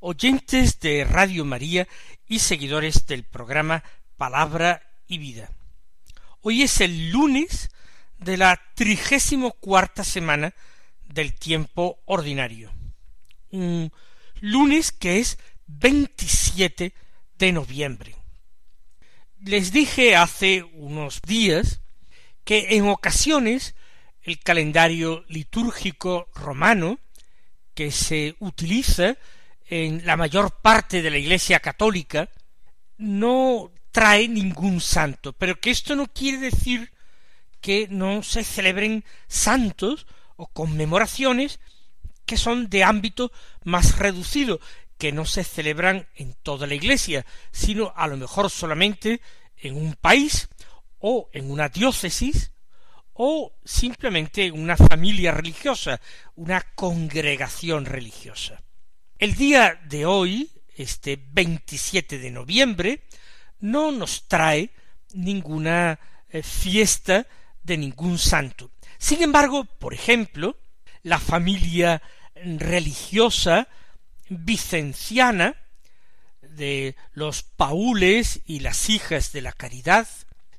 oyentes de Radio María y seguidores del programa Palabra y Vida. Hoy es el lunes de la trigésimo cuarta semana del tiempo ordinario. Un lunes que es 27 de noviembre. Les dije hace unos días que en ocasiones el calendario litúrgico romano que se utiliza en la mayor parte de la Iglesia católica no trae ningún santo, pero que esto no quiere decir que no se celebren santos o conmemoraciones que son de ámbito más reducido, que no se celebran en toda la Iglesia, sino a lo mejor solamente en un país o en una diócesis o simplemente en una familia religiosa, una congregación religiosa. El día de hoy, este 27 de noviembre, no nos trae ninguna eh, fiesta de ningún santo. Sin embargo, por ejemplo, la familia religiosa vicenciana de los paules y las hijas de la caridad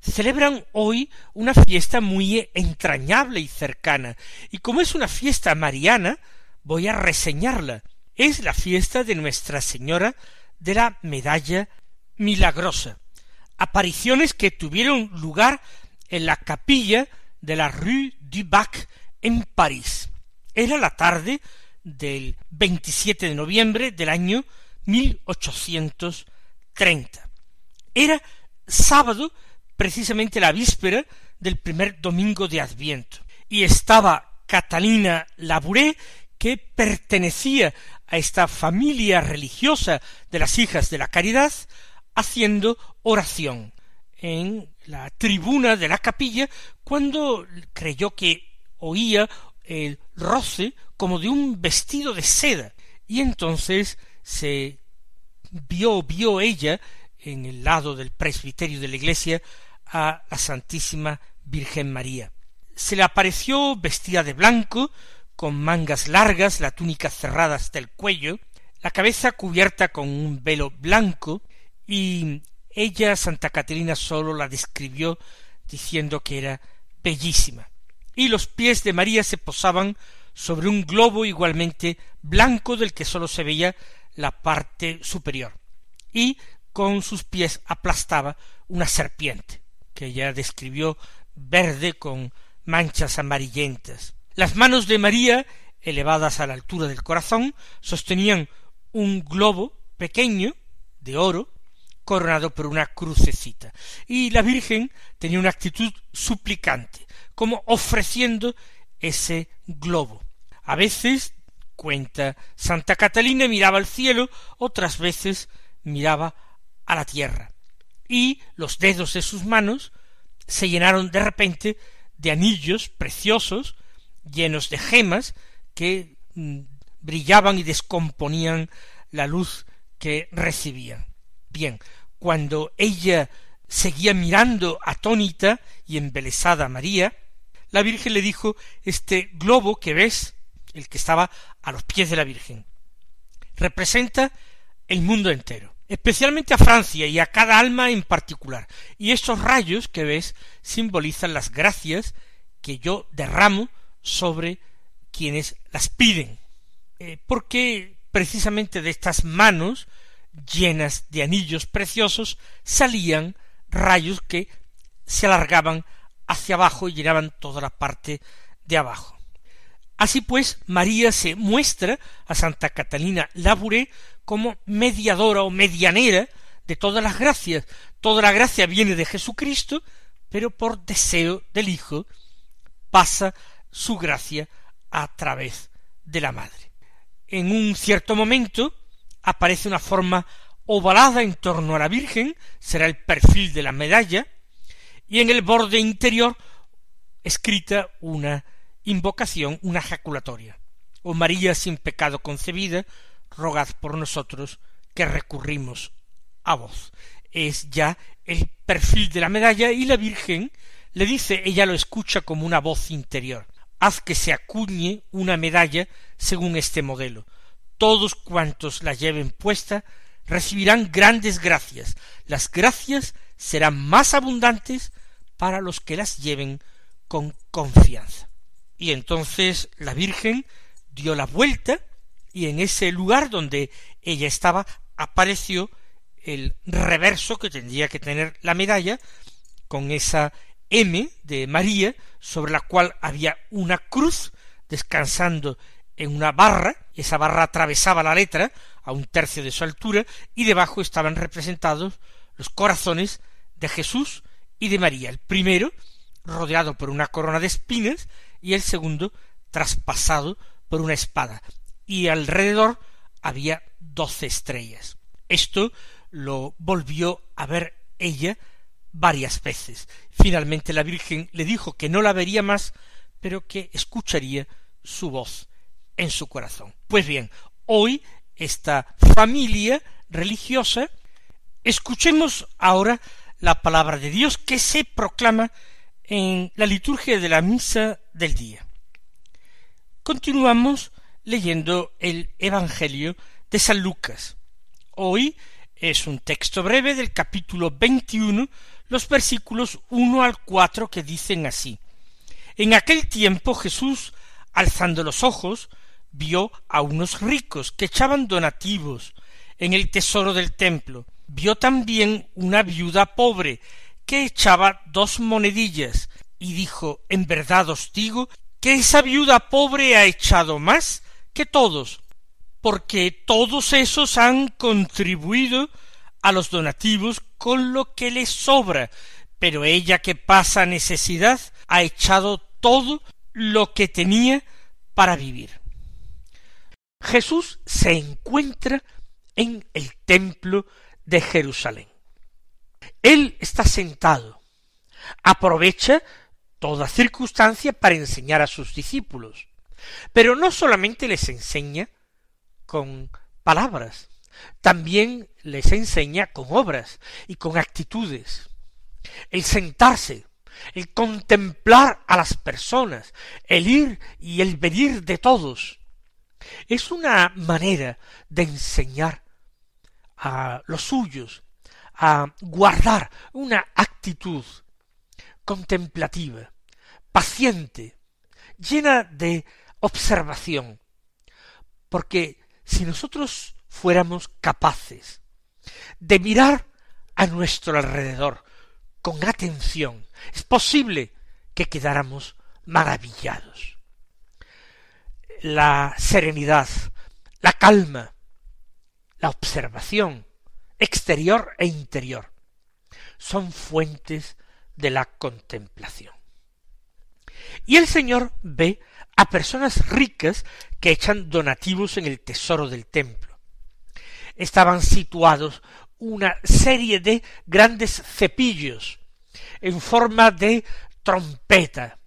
celebran hoy una fiesta muy entrañable y cercana, y como es una fiesta mariana, voy a reseñarla es la fiesta de Nuestra Señora de la Medalla Milagrosa, apariciones que tuvieron lugar en la capilla de la Rue du Bac en París. Era la tarde del 27 de noviembre del año 1830. Era sábado, precisamente la víspera del primer domingo de Adviento, y estaba Catalina Labouré, que pertenecía a esta familia religiosa de las hijas de la caridad haciendo oración en la tribuna de la capilla cuando creyó que oía el roce como de un vestido de seda y entonces se vio vio ella en el lado del presbiterio de la iglesia a la Santísima Virgen María. Se le apareció vestida de blanco, con mangas largas, la túnica cerrada hasta el cuello, la cabeza cubierta con un velo blanco, y ella, Santa Caterina, sólo la describió diciendo que era bellísima. Y los pies de María se posaban sobre un globo igualmente blanco del que sólo se veía la parte superior, y con sus pies aplastaba una serpiente, que ella describió verde con manchas amarillentas. Las manos de María, elevadas a la altura del corazón, sostenían un globo pequeño de oro coronado por una crucecita. Y la Virgen tenía una actitud suplicante, como ofreciendo ese globo. A veces, cuenta Santa Catalina, miraba al cielo, otras veces miraba a la tierra. Y los dedos de sus manos se llenaron de repente de anillos preciosos llenos de gemas que mm, brillaban y descomponían la luz que recibían. Bien, cuando ella seguía mirando atónita y embelesada a María, la Virgen le dijo este globo que ves, el que estaba a los pies de la Virgen, representa el mundo entero, especialmente a Francia y a cada alma en particular. Y estos rayos que ves simbolizan las gracias que yo derramo sobre quienes las piden, eh, porque precisamente de estas manos llenas de anillos preciosos salían rayos que se alargaban hacia abajo y llenaban toda la parte de abajo. Así pues, María se muestra a Santa Catalina Labouré como mediadora o medianera de todas las gracias. Toda la gracia viene de Jesucristo, pero por deseo del Hijo pasa su gracia a través de la madre. En un cierto momento aparece una forma ovalada en torno a la Virgen, será el perfil de la medalla, y en el borde interior escrita una invocación, una jaculatoria. Oh María sin pecado concebida, rogad por nosotros que recurrimos a vos. Es ya el perfil de la medalla y la Virgen le dice, ella lo escucha como una voz interior. Haz que se acuñe una medalla según este modelo. Todos cuantos la lleven puesta recibirán grandes gracias. Las gracias serán más abundantes para los que las lleven con confianza. Y entonces la Virgen dio la vuelta y en ese lugar donde ella estaba apareció el reverso que tendría que tener la medalla con esa M de María sobre la cual había una cruz descansando en una barra, esa barra atravesaba la letra a un tercio de su altura y debajo estaban representados los corazones de Jesús y de María, el primero rodeado por una corona de espinas y el segundo traspasado por una espada, y alrededor había doce estrellas. Esto lo volvió a ver ella varias veces. Finalmente la Virgen le dijo que no la vería más, pero que escucharía su voz en su corazón. Pues bien, hoy esta familia religiosa, escuchemos ahora la palabra de Dios que se proclama en la liturgia de la misa del día. Continuamos leyendo el Evangelio de San Lucas. Hoy es un texto breve del capítulo veintiuno, los versículos uno al cuatro que dicen así. En aquel tiempo Jesús, alzando los ojos, vio a unos ricos que echaban donativos en el tesoro del templo. Vio también una viuda pobre que echaba dos monedillas, y dijo En verdad os digo que esa viuda pobre ha echado más que todos, porque todos esos han contribuido a los donativos con lo que les sobra, pero ella que pasa necesidad ha echado todo lo que tenía para vivir. Jesús se encuentra en el templo de Jerusalén. Él está sentado, aprovecha toda circunstancia para enseñar a sus discípulos, pero no solamente les enseña con palabras, también les enseña con obras y con actitudes. El sentarse, el contemplar a las personas, el ir y el venir de todos, es una manera de enseñar a los suyos a guardar una actitud contemplativa, paciente, llena de observación, porque si nosotros fuéramos capaces de mirar a nuestro alrededor con atención, es posible que quedáramos maravillados. La serenidad, la calma, la observación exterior e interior son fuentes de la contemplación. Y el Señor ve a personas ricas que echan donativos en el tesoro del templo. Estaban situados una serie de grandes cepillos en forma de trompeta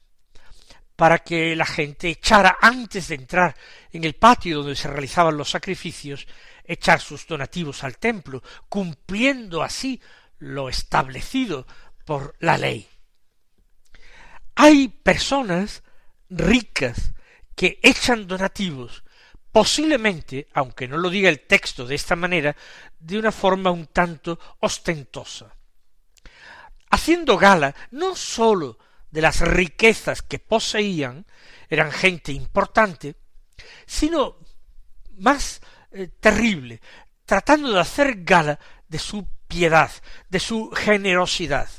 para que la gente echara antes de entrar en el patio donde se realizaban los sacrificios, echar sus donativos al templo, cumpliendo así lo establecido por la ley. Hay personas ricas que echan donativos, posiblemente, aunque no lo diga el texto de esta manera, de una forma un tanto ostentosa, haciendo gala no sólo de las riquezas que poseían, eran gente importante, sino más eh, terrible, tratando de hacer gala de su piedad, de su generosidad.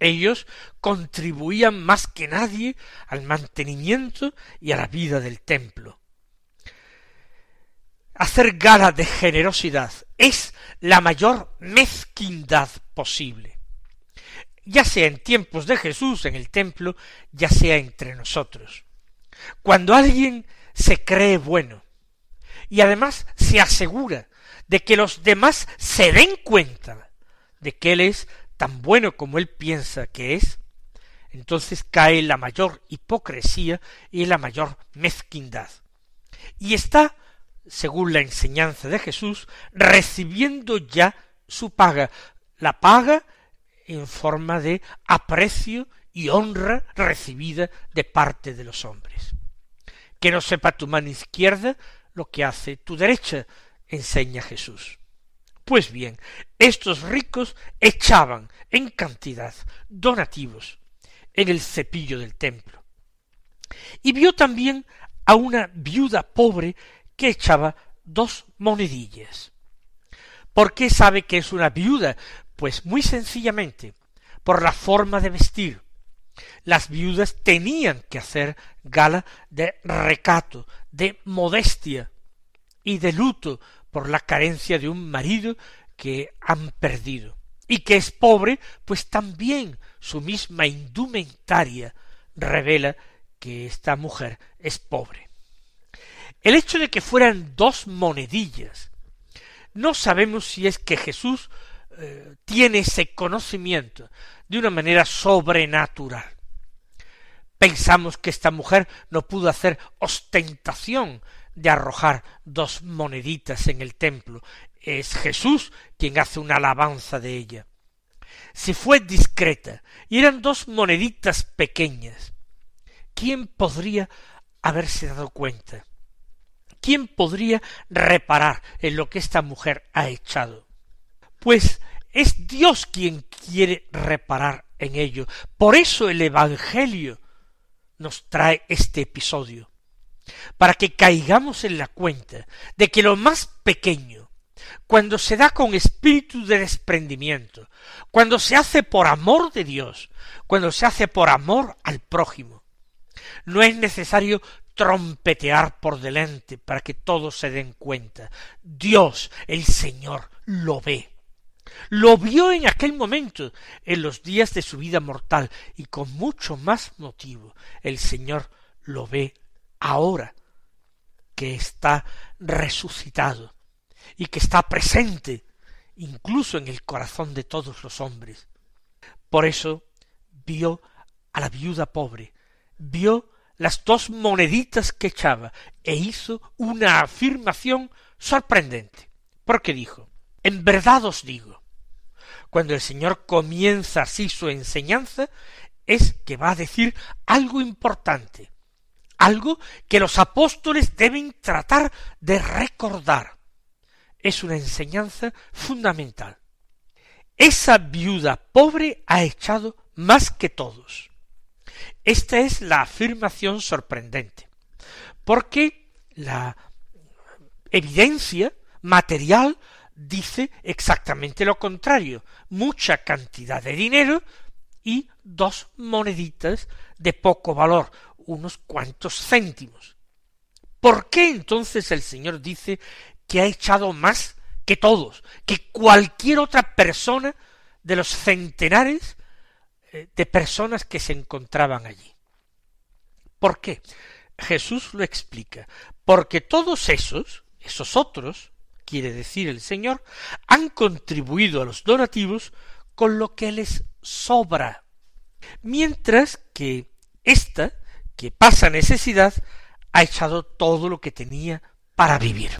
Ellos contribuían más que nadie al mantenimiento y a la vida del templo. Hacer gala de generosidad es la mayor mezquindad posible, ya sea en tiempos de Jesús en el templo, ya sea entre nosotros. Cuando alguien se cree bueno y además se asegura de que los demás se den cuenta de que Él es tan bueno como Él piensa que es, entonces cae la mayor hipocresía y la mayor mezquindad. Y está, según la enseñanza de Jesús, recibiendo ya su paga, la paga en forma de aprecio y honra recibida de parte de los hombres. Que no sepa tu mano izquierda lo que hace tu derecha, enseña Jesús. Pues bien, estos ricos echaban en cantidad donativos en el cepillo del templo. Y vio también a una viuda pobre que echaba dos monedillas. ¿Por qué sabe que es una viuda? Pues muy sencillamente, por la forma de vestir. Las viudas tenían que hacer gala de recato, de modestia y de luto por la carencia de un marido que han perdido. Y que es pobre, pues también su misma indumentaria revela que esta mujer es pobre. El hecho de que fueran dos monedillas, no sabemos si es que Jesús eh, tiene ese conocimiento de una manera sobrenatural. Pensamos que esta mujer no pudo hacer ostentación de arrojar dos moneditas en el templo. Es Jesús quien hace una alabanza de ella. Si fue discreta y eran dos moneditas pequeñas, ¿quién podría haberse dado cuenta? ¿Quién podría reparar en lo que esta mujer ha echado? Pues es Dios quien quiere reparar en ello. Por eso el Evangelio nos trae este episodio para que caigamos en la cuenta de que lo más pequeño, cuando se da con espíritu de desprendimiento, cuando se hace por amor de Dios, cuando se hace por amor al prójimo, no es necesario trompetear por delante para que todos se den cuenta. Dios, el Señor, lo ve. Lo vio en aquel momento, en los días de su vida mortal, y con mucho más motivo el Señor lo ve ahora que está resucitado y que está presente incluso en el corazón de todos los hombres. Por eso vio a la viuda pobre, vio las dos moneditas que echaba e hizo una afirmación sorprendente, porque dijo, en verdad os digo, cuando el Señor comienza así su enseñanza, es que va a decir algo importante, algo que los apóstoles deben tratar de recordar. Es una enseñanza fundamental. Esa viuda pobre ha echado más que todos. Esta es la afirmación sorprendente, porque la evidencia material dice exactamente lo contrario, mucha cantidad de dinero y dos moneditas de poco valor, unos cuantos céntimos. ¿Por qué entonces el Señor dice que ha echado más que todos, que cualquier otra persona de los centenares de personas que se encontraban allí? ¿Por qué? Jesús lo explica, porque todos esos, esos otros, quiere decir el Señor, han contribuido a los donativos con lo que les sobra, mientras que ésta que pasa necesidad, ha echado todo lo que tenía para vivir.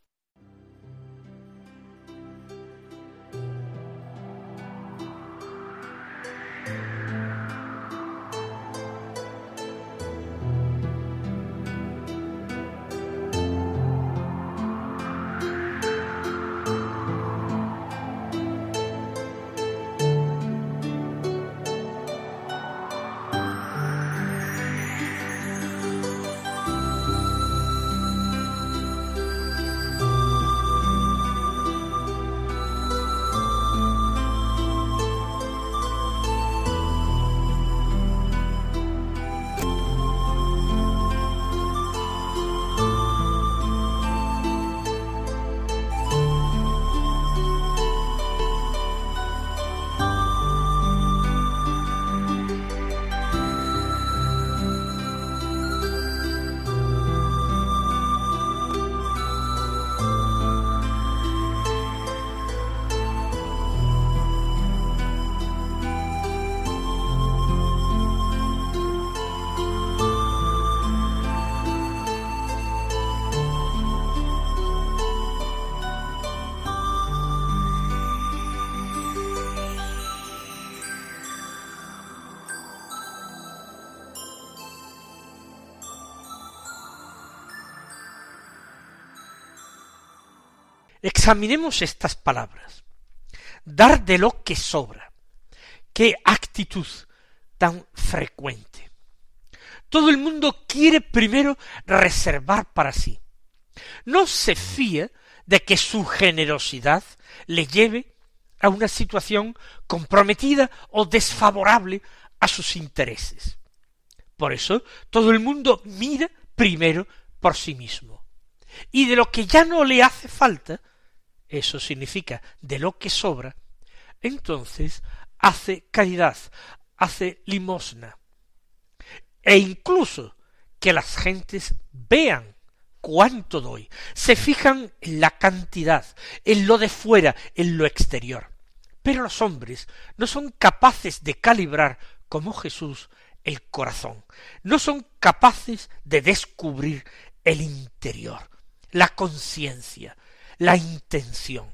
Examinemos estas palabras. Dar de lo que sobra. Qué actitud tan frecuente. Todo el mundo quiere primero reservar para sí. No se fía de que su generosidad le lleve a una situación comprometida o desfavorable a sus intereses. Por eso todo el mundo mira primero por sí mismo. Y de lo que ya no le hace falta, eso significa de lo que sobra, entonces hace caridad, hace limosna. E incluso que las gentes vean cuánto doy, se fijan en la cantidad, en lo de fuera, en lo exterior. Pero los hombres no son capaces de calibrar como Jesús el corazón, no son capaces de descubrir el interior, la conciencia, la intención.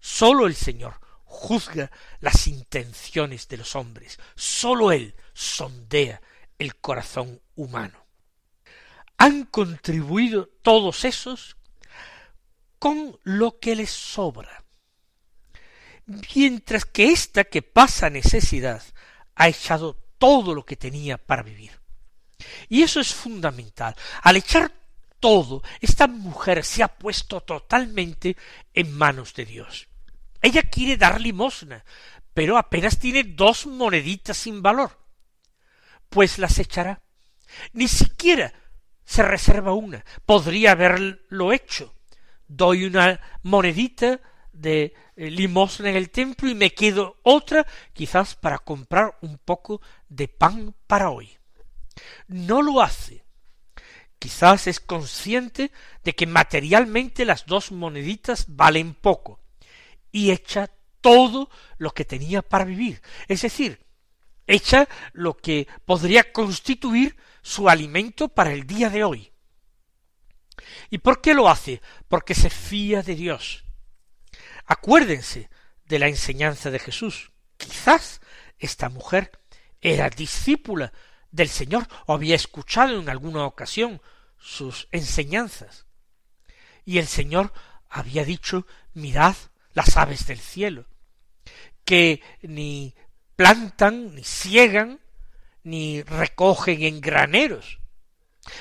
Sólo el Señor juzga las intenciones de los hombres, sólo Él sondea el corazón humano. Han contribuido todos esos con lo que les sobra, mientras que ésta que pasa necesidad ha echado todo lo que tenía para vivir. Y eso es fundamental. Al echar todo, esta mujer se ha puesto totalmente en manos de Dios. Ella quiere dar limosna, pero apenas tiene dos moneditas sin valor. Pues las echará. Ni siquiera se reserva una. Podría haberlo hecho. Doy una monedita de eh, limosna en el templo y me quedo otra quizás para comprar un poco de pan para hoy. No lo hace. Quizás es consciente de que materialmente las dos moneditas valen poco y echa todo lo que tenía para vivir. Es decir, echa lo que podría constituir su alimento para el día de hoy. ¿Y por qué lo hace? Porque se fía de Dios, Acuérdense de la enseñanza de Jesús. Quizás esta mujer era discípula del Señor o había escuchado en alguna ocasión sus enseñanzas. Y el Señor había dicho, mirad las aves del cielo, que ni plantan, ni ciegan, ni recogen en graneros.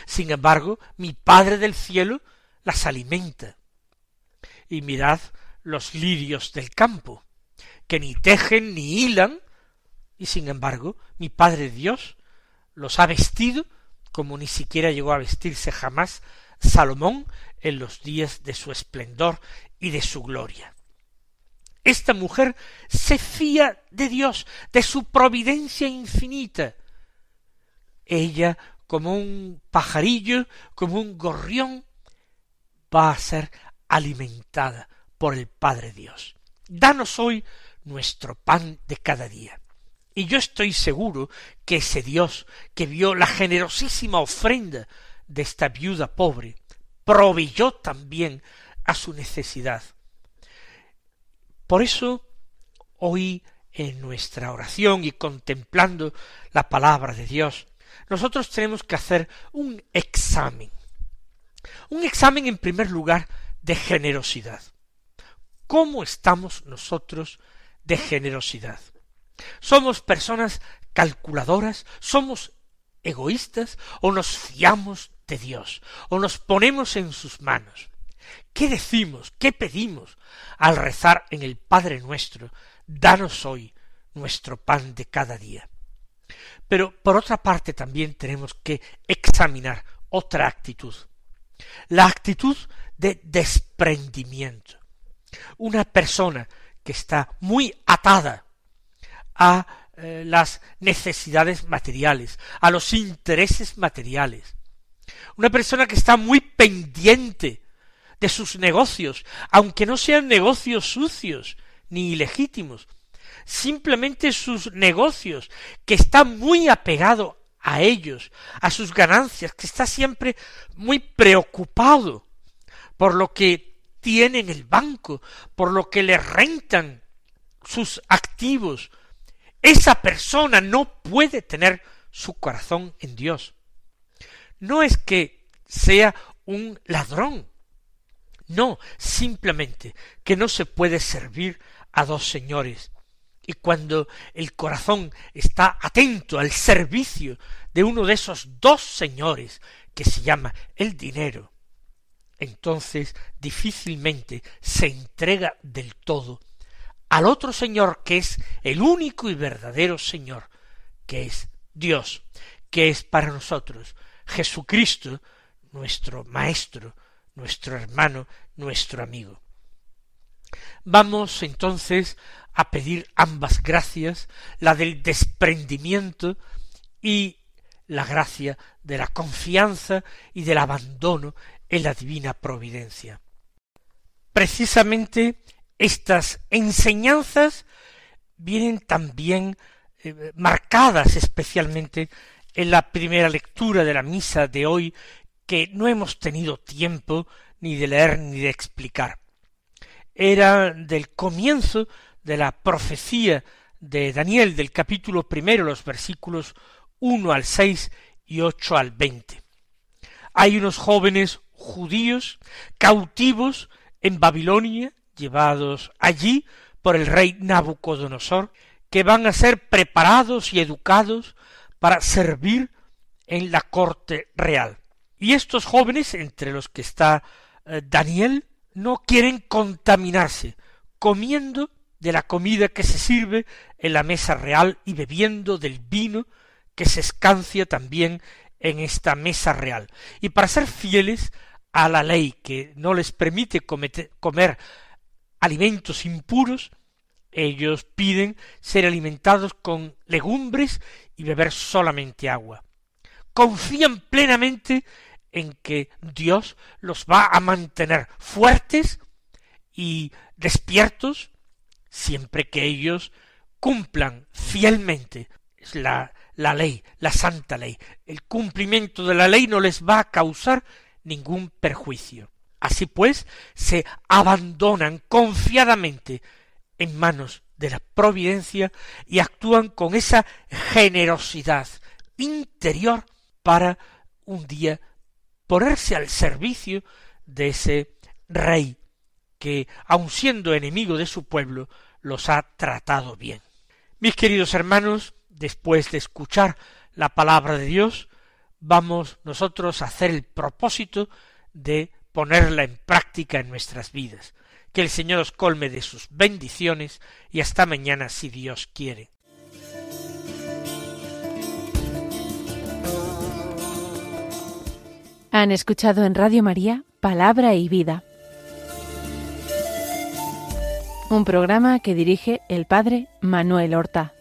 Sin embargo, mi Padre del cielo las alimenta. Y mirad los lirios del campo, que ni tejen ni hilan, y sin embargo mi Padre Dios los ha vestido como ni siquiera llegó a vestirse jamás Salomón en los días de su esplendor y de su gloria. Esta mujer se fía de Dios, de su providencia infinita. Ella, como un pajarillo, como un gorrión, va a ser alimentada por el Padre Dios. Danos hoy nuestro pan de cada día. Y yo estoy seguro que ese Dios que vio la generosísima ofrenda de esta viuda pobre, proveyó también a su necesidad. Por eso, hoy en nuestra oración y contemplando la palabra de Dios, nosotros tenemos que hacer un examen. Un examen en primer lugar de generosidad. ¿Cómo estamos nosotros de generosidad? ¿Somos personas calculadoras? ¿Somos egoístas? ¿O nos fiamos de Dios? ¿O nos ponemos en sus manos? ¿Qué decimos? ¿Qué pedimos al rezar en el Padre nuestro? Danos hoy nuestro pan de cada día. Pero por otra parte también tenemos que examinar otra actitud, la actitud de desprendimiento. Una persona que está muy atada a eh, las necesidades materiales, a los intereses materiales. Una persona que está muy pendiente de sus negocios, aunque no sean negocios sucios ni ilegítimos, simplemente sus negocios, que está muy apegado a ellos, a sus ganancias, que está siempre muy preocupado por lo que tiene en el banco, por lo que le rentan sus activos. Esa persona no puede tener su corazón en Dios. No es que sea un ladrón, No, simplemente que no se puede servir a dos señores. Y cuando el corazón está atento al servicio de uno de esos dos señores, que se llama el dinero, entonces difícilmente se entrega del todo al otro Señor que es el único y verdadero Señor, que es Dios, que es para nosotros Jesucristo, nuestro Maestro, nuestro hermano, nuestro amigo. Vamos entonces a pedir ambas gracias, la del desprendimiento y la gracia de la confianza y del abandono en la divina providencia. Precisamente estas enseñanzas vienen también eh, marcadas especialmente en la primera lectura de la misa de hoy que no hemos tenido tiempo ni de leer ni de explicar. Era del comienzo de la profecía de Daniel del capítulo primero, los versículos uno al seis y ocho al veinte. Hay unos jóvenes judíos cautivos en Babilonia, llevados allí por el rey Nabucodonosor, que van a ser preparados y educados para servir en la corte real. Y estos jóvenes, entre los que está eh, Daniel, no quieren contaminarse, comiendo de la comida que se sirve en la mesa real y bebiendo del vino que se escancia también en esta mesa real. Y para ser fieles a la ley que no les permite comer alimentos impuros, ellos piden ser alimentados con legumbres y beber solamente agua. Confían plenamente en que Dios los va a mantener fuertes y despiertos siempre que ellos cumplan fielmente la, la ley, la santa ley. El cumplimiento de la ley no les va a causar ningún perjuicio. Así pues, se abandonan confiadamente en manos de la providencia y actúan con esa generosidad interior para un día ponerse al servicio de ese rey que, aun siendo enemigo de su pueblo, los ha tratado bien. Mis queridos hermanos, después de escuchar la palabra de Dios, vamos nosotros a hacer el propósito de ponerla en práctica en nuestras vidas. Que el Señor os colme de sus bendiciones y hasta mañana si Dios quiere. Han escuchado en Radio María Palabra y Vida, un programa que dirige el Padre Manuel Horta.